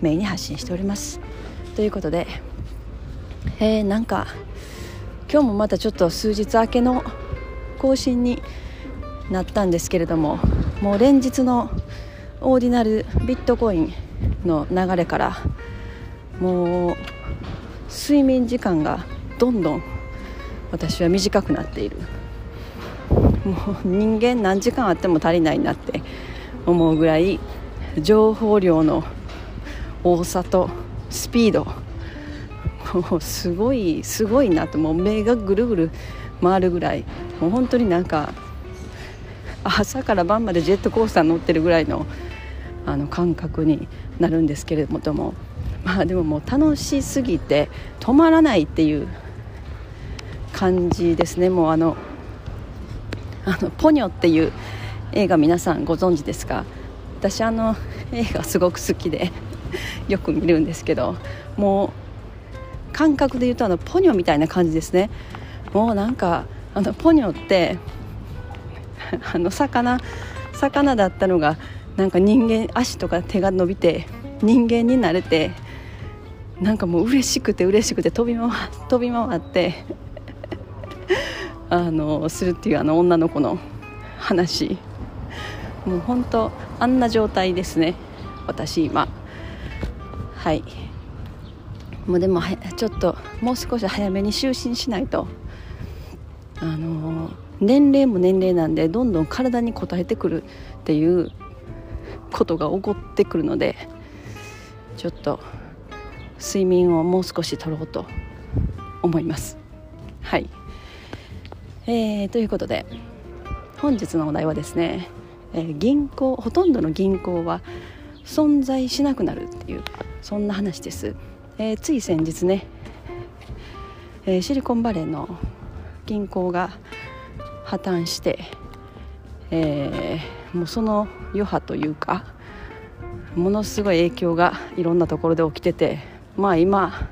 メインに発信しております。ということで、えー、なんか今日もまたちょっと数日明けの更新になったんですけれどももう連日のオーディナルビットコインの流れからもう睡眠時間がどんどん私は短くなっている。もう人間何時間あっても足りないなって思うぐらい情報量の多さとスピード。もうすごいすごいなと。もう目がぐるぐる回るぐらい。もう本当になんか朝から晩までジェットコースター乗ってるぐらいのあの感覚になるんですけれども。まあでももう楽しすぎて止まらないっていう感じですね。もうあのあのポニョっていう映画皆さんご存知ですか？私あの映画すごく好きで。よく見るんですけどもう感覚で言うとあのポニョみたいな感じですね。もうなんかあのポニョって あの魚魚だったのがなんか人間足とか手が伸びて人間になれてなんかもう嬉しくて嬉しくて飛び回 飛び回ってあのするっていうあの女の子の話。もう本当あんな状態ですね。私今。はい。もうでもちょっともう少し早めに就寝しないと。あの年齢も年齢なんでどんどん体に応えてくるっていうことが起こってくるのでちょっと睡眠をもう少し取ろうと思います。はい、えー、ということで本日のお題はですねえー、銀行ほとんどの銀行は存在しなくなるっていうそんな話です、えー、つい先日ね、えー、シリコンバレーの銀行が破綻して、えもうその余波というかものすごい影響がいろんなところで起きててまあ今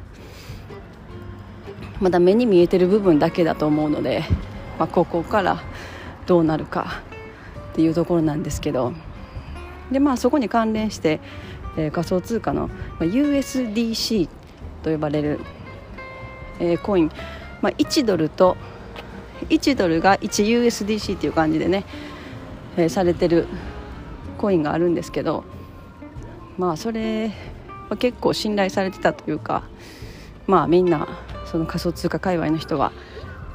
まだ目に見えてる部分だけだと思うので、まあ、ここからどうなるかっていうところなんですけど。で、まあ、そこに関連して、えー、仮想通貨の、まあ、USDC と呼ばれる、えー、コイン、まあ、1ドルと1ドルが 1USDC っていう感じでね、えー、されてるコインがあるんですけどまあそれは結構信頼されてたというかまあみんなその仮想通貨界隈の人は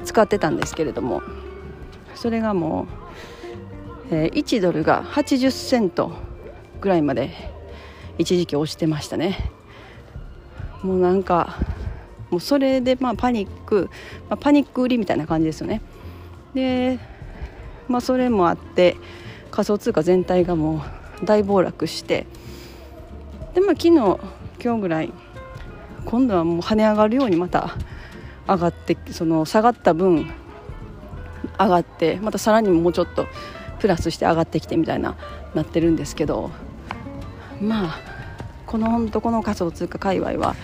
使ってたんですけれどもそれがもうえー、1ドルが80セントぐらいまで一時期落ちてましたね。もうなんかもうそれでまあパニック、まあ、パニック売りみたいな感じですよね。でまあそれもあって仮想通貨全体がもう大暴落してでまあ昨日今日ぐらい今度はもう跳ね上がるようにまた上がってその下がった分上がってまたさらにもうちょっとプラスして上がってきてみたいななってるんですけどまあこの本当この仮想通貨界隈は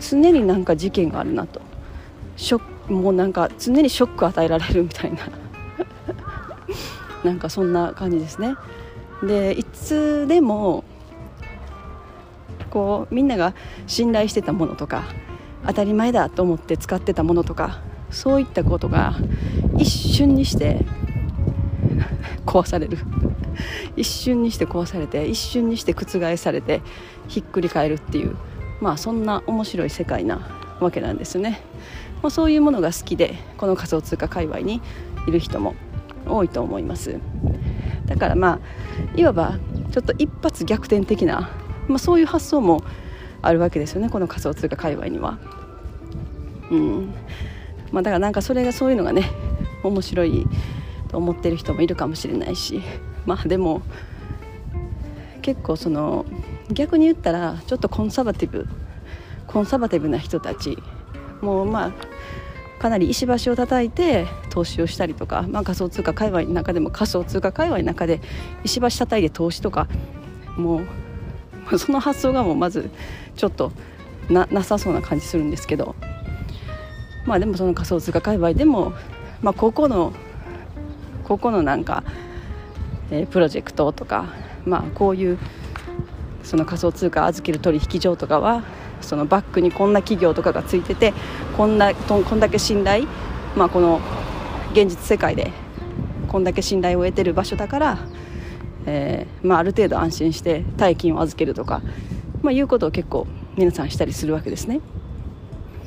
常になんか事件があるなと。ショックもうなんか常にショック与えられるみたいな。なんかそんな感じですね。でいつでもこうみんなが信頼してたものとか当たり前だと思って使ってたものとかそういったことが一瞬にして 壊される。一瞬にして壊されて一瞬にして覆されてひっくり返るっていう。まあそんな面白い世界なわけなんですね、まあ、そういうものが好きでこの仮想通貨界隈にいる人も多いと思います。だからまあいわばちょっと一発逆転的な、まあ、そういう発想もあるわけですよねこの仮想通貨界隈には。うん。まあだからなんかそれがそういうのがね面白いと思ってる人もいるかもしれないし まあでも結構その逆に言ったらちょっとコンサバティブコンサバティブな人たちもうまあかなり石橋を叩いて投資をしたりとか、まあ、仮想通貨界隈の中でも仮想通貨界隈の中で石橋叩いて投資とかもう その発想がもうまずちょっとななさそうな感じするんですけどまあでもその仮想通貨界隈でも、まあ、高校の高校のなんか、えー、プロジェクトとか、まあ、こういうその仮想通貨預ける取引所とかはそのバックにこんな企業とかがついててこんなこんだけ信頼、まあ、この現実世界でこんだけ信頼を得てる場所だから、えーまあ、ある程度安心して大金を預けるとか、まあ、いうことを結構皆さんしたりするわけですね。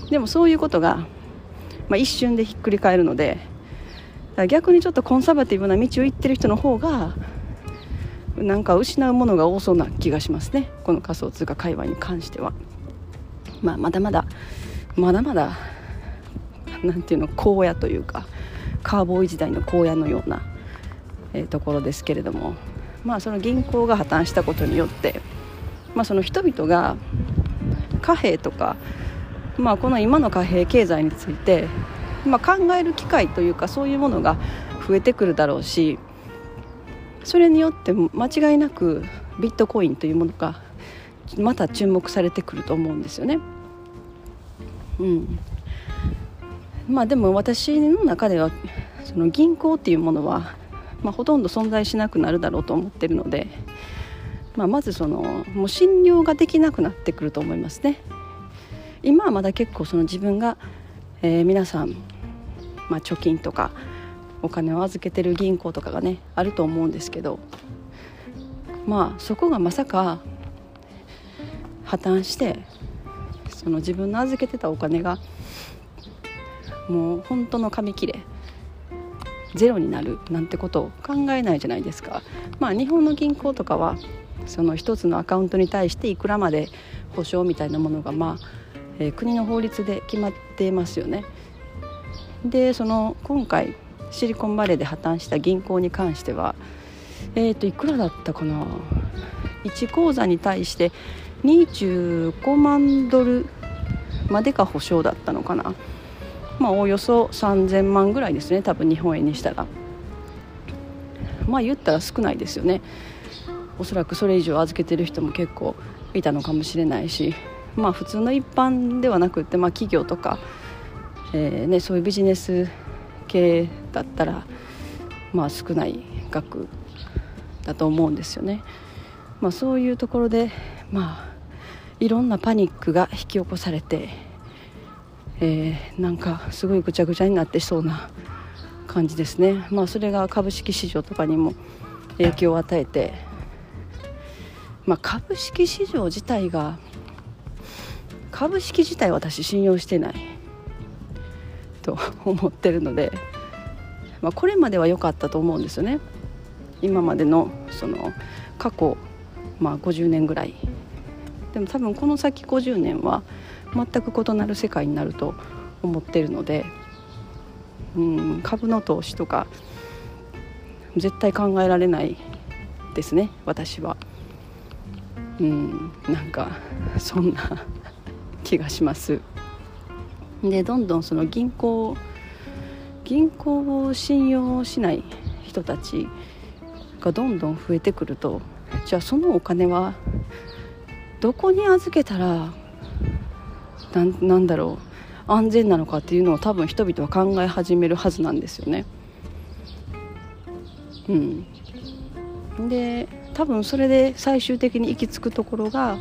でもそういうことが、まあ、一瞬でひっくり返るので逆にちょっとコンサバティブな道を行ってる人の方がなんか失うものが多そうな気がしますねこの仮想通貨界隈に関しては。まあ、まだまだまだまだなんていうの荒野というかカーボーイ時代の荒野のような、えー、ところですけれども、まあ、その銀行が破綻したことによって、まあ、その人々が貨幣とか、まあ、この今の貨幣経済について、まあ、考える機会というかそういうものが増えてくるだろうしそれによって間違いなくビットコインというものがまた注目されてくると思うんですよね。うんまあでも私の中ではその銀行っていうものは、まあ、ほとんど存在しなくなるだろうと思ってるので、まあ、まずそのもう信用ができなくなってくると思いますね今はまだ結構その自分が、えー、皆さん、まあ、貯金とかお金を預けてる銀行とかがねあると思うんですけどまあそこがまさか破綻してその自分の預けてたお金がもう本当の紙切れゼロになるなんてことを考えないじゃないですか。まあ、日本の銀行とかはその1つのアカウントに対していくらまで保証みたいなものが、まあえー、国の法律で決まっていますよね。でその今回シリコンバレーで破綻した銀行に関しては、えー、といくらだったかな？1口座に対して25万ドルまでが保証だったのかな？まあおよそ3000万ぐらいですね多分日本円にしたら。まあ言ったら少ないですよね。おそらくそれ以上預けてる人も結構いたのかもしれないし。まあ普通の一般ではなくって、まあ、企業とか、えーね、そういうビジネス系だったらまあ少ない額だと思うんですよね。まあ、そういうところでまあいろんなパニックが引き起こされて、えー、なんかすごいぐちゃぐちゃになってそうな感じですね、まあ、それが株式市場とかにも影響を与えて、まあ、株式市場自体が株式自体私信用してないと 思ってるので、まあ、これまでは良かったと思うんですよね今までのその過去、まあ、50年ぐらいでも多分この先50年は全く異なる世界になると思ってるので、うん、株の投資とか絶対考えられないですね私は。うん、なんかそんな 気がします。でどんどんその銀行銀行を信用しない人たちがどんどん増えてくるとじゃあそのお金はどこに預けたらなんだろう安全なのかっていうのを多分人々は考え始めるはずなんですよね。うん、で多分それで最終的に行き着くところが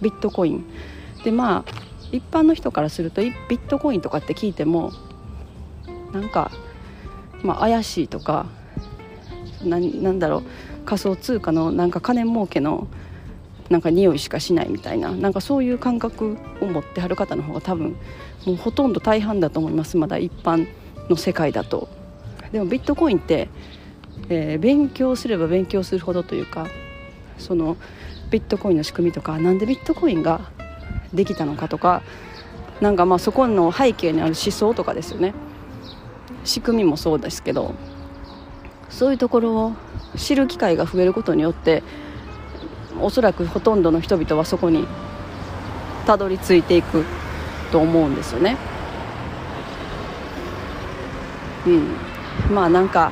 ビットコインでまあ一般の人からするとビットコインとかって聞いてもなんか、まあ、怪しいとかなんだろう仮想通貨のなんか金儲けのなんか匂いしかしないみたいななんかそういう感覚を持ってはる方の方が多分もうほとんど大半だと思いますまだ一般の世界だと。でもビットコインって、えー、勉強すれば勉強するほどというかそのビットコインの仕組みとかなんでビットコインができたのかとかなんかまあそこの背景にある思想とかですよね仕組みもそうですけどそういうところを知る機会が増えることによっておそらくほとんどの人々はそこにたどり着いていくと思うんですよね。うん、まあなんか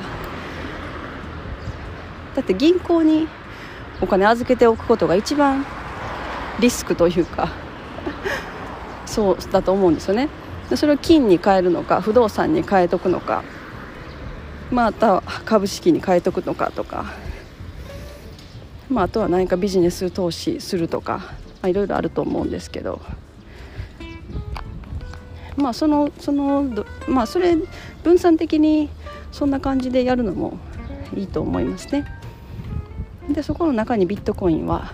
だって銀行にお金預けておくことが一番リスクというかそうだと思うんですよねでそれを金に変えるのか不動産に変えとくのかまた株式に変えとくのかとか、まあ、あとは何かビジネス投資するとか、まあ、いろいろあると思うんですけどまあそのそのまあそれ分散的にそんな感じでやるのもいいと思いますね。でそこの中にビットコインは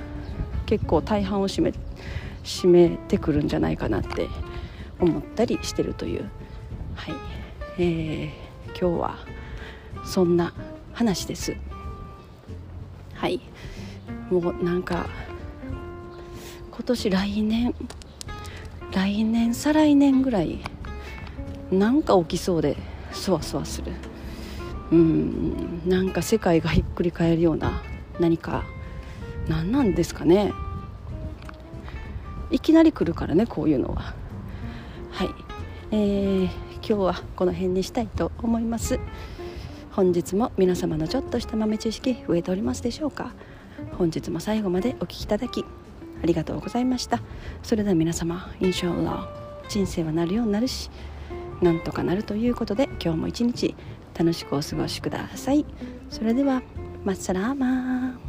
結構大半を占め占めてくるんじゃないかなって思ったりしてるという、はい。えー、今日はそんな話です。はい。もうなんか今年来年来年再来年ぐらいなんか起きそうでそわそわする。うんなんか世界がひっくり返るような何か何なんですかね。いきなり来るからねこういうのは。はい、えー、今日はこの辺にしたいと思います。本日も皆様のちょっとした豆知識増えておりますでしょうか。本日も最後までお聴きいただきありがとうございました。それでは皆様インシャアラ人生はなるようになるしなんとかなるということで今日も一日楽しくお過ごしください。それではマッサラーマー